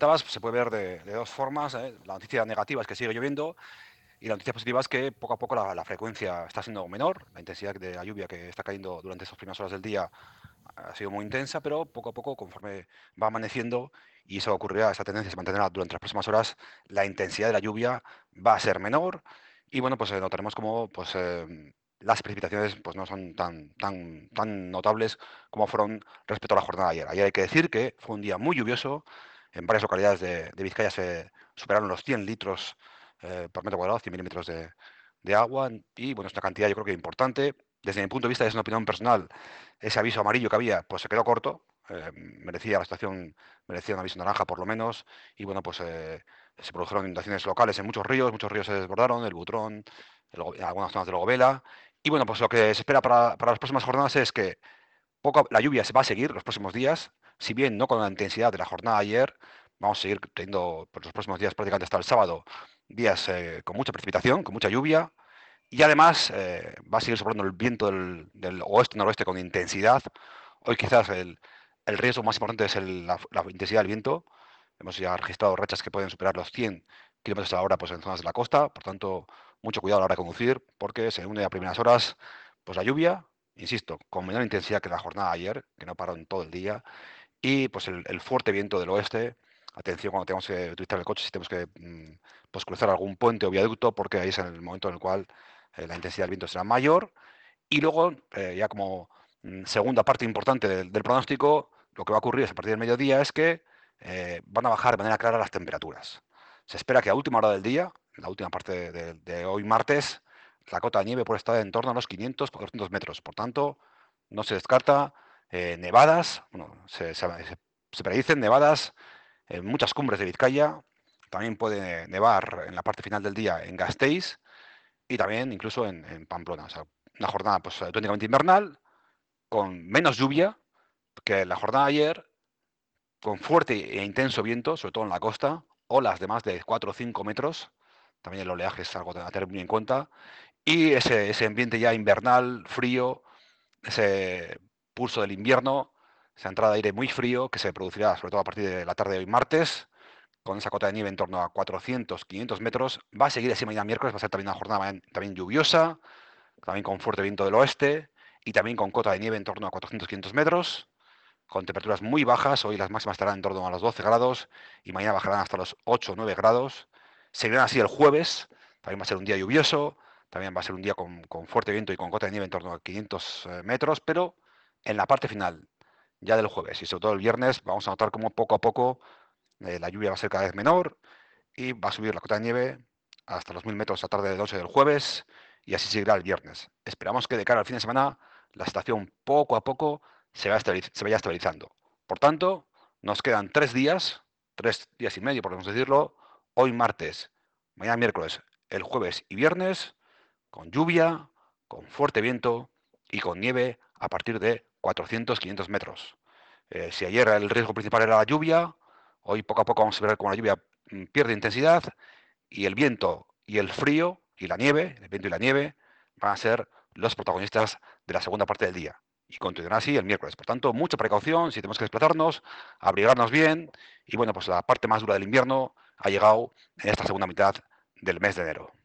comentabas, se puede ver de, de dos formas. ¿eh? La noticia negativa es que sigue lloviendo y la noticia positiva es que poco a poco la, la frecuencia está siendo menor, la intensidad de la lluvia que está cayendo durante estas primeras horas del día ha sido muy intensa, pero poco a poco, conforme va amaneciendo, y eso ocurrirá, esa tendencia se mantendrá durante las próximas horas, la intensidad de la lluvia va a ser menor y bueno, pues eh, notaremos como pues, eh, las precipitaciones pues, no son tan, tan, tan notables como fueron respecto a la jornada de ayer. Ayer hay que decir que fue un día muy lluvioso, en varias localidades de, de Vizcaya se superaron los 100 litros eh, por metro cuadrado, 100 milímetros de, de agua y bueno, es una cantidad yo creo que importante. Desde mi punto de vista, es una opinión personal, ese aviso amarillo que había, pues se quedó corto, eh, merecía la situación, merecía un aviso naranja por lo menos, y bueno, pues eh, se produjeron inundaciones locales en muchos ríos, muchos ríos se desbordaron, el Butrón, el algunas zonas del Gobela, y bueno, pues lo que se espera para, las próximas jornadas es que la lluvia se va a seguir los próximos días, si bien no con la intensidad de la jornada de ayer, vamos a seguir teniendo por los próximos días, prácticamente hasta el sábado, días eh, con mucha precipitación, con mucha lluvia, y además eh, va a seguir soplando el viento del, oeste-noroeste con intensidad. Hoy quizás el, riesgo más importante es la intensidad del viento. Hemos ya registrado rachas que pueden superar los 100 kilómetros a la hora pues, en zonas de la costa. Por tanto, mucho cuidado a la hora de conducir porque se une a primeras horas pues, la lluvia, insisto, con menor intensidad que la jornada de ayer, que no paró en todo el día, y pues el, fuerte viento del oeste. Atención cuando tengamos que utilizar el coche, si tenemos que mm, pues, cruzar algún puente o viaducto, porque ahí es el momento en el cual eh, la intensidad del viento será mayor. Y luego, eh, ya como mm, segunda parte importante del, pronóstico, lo que va a ocurrir es a partir del mediodía es que eh, van a bajar de manera clara las temperaturas. Se espera que a última hora del día, en la última parte de- de hoy martes, la cota de nieve puede estar en torno a los 500-400 metros. Por tanto, no se descarta eh, nevadas, se, predicen nevadas en muchas cumbres de Vizcaya. También puede nevar en la parte final del día en Gasteiz y también incluso en, Pamplona. Una jornada pues, auténticamente invernal, con menos lluvia que la jornada de ayer, con fuerte e intenso viento, sobre todo en la costa, olas de más de 4 o 5 metros, también el oleaje es algo a tener muy en cuenta, y ese, ese ambiente ya invernal, frío, ese pulso del invierno, esa entrada de aire muy frío que se producirá sobre todo a partir de la tarde de hoy martes, con esa cota de nieve en torno a 400, 500 metros. Va a seguir así mañana miércoles, va a ser también una jornada también lluviosa, también con fuerte viento del oeste y también con cota de nieve en torno a 400, 500 metros, con temperaturas muy bajas. Hoy las máximas estarán en torno a los 12 grados y mañana bajarán hasta los 8 o 9 grados. Seguirán así el jueves, también va a ser un día lluvioso, también va a ser un día con, con fuerte viento y con cota de nieve en torno a 500 eh, metros, pero en la parte final ya del jueves y sobre todo el viernes vamos a notar cómo poco a poco eh, la lluvia va a ser cada vez menor y va a subir la cota de nieve hasta los 1000 metros a tarde de noche del jueves y así seguirá el viernes. Esperamos que de cara al fin de semana la situación poco a poco se, va estabiliz se vaya estabilizando. Por tanto, nos quedan tres días, tres días y medio, podemos decirlo, hoy martes, mañana miércoles, el jueves y viernes, con lluvia, con fuerte viento y con nieve a partir de 400-500 metros. Eh, si ayer el riesgo principal era la lluvia, hoy poco a poco vamos a ver cómo la lluvia mm, pierde intensidad y el viento y el frío y la nieve, el viento y la nieve, van a ser los protagonistas de la segunda parte del día. Y continuará así el miércoles. Por tanto, mucha precaución, si tenemos que desplazarnos, abrigarnos bien. Y bueno, pues la parte más dura del invierno ha llegado en esta segunda mitad del mes de enero.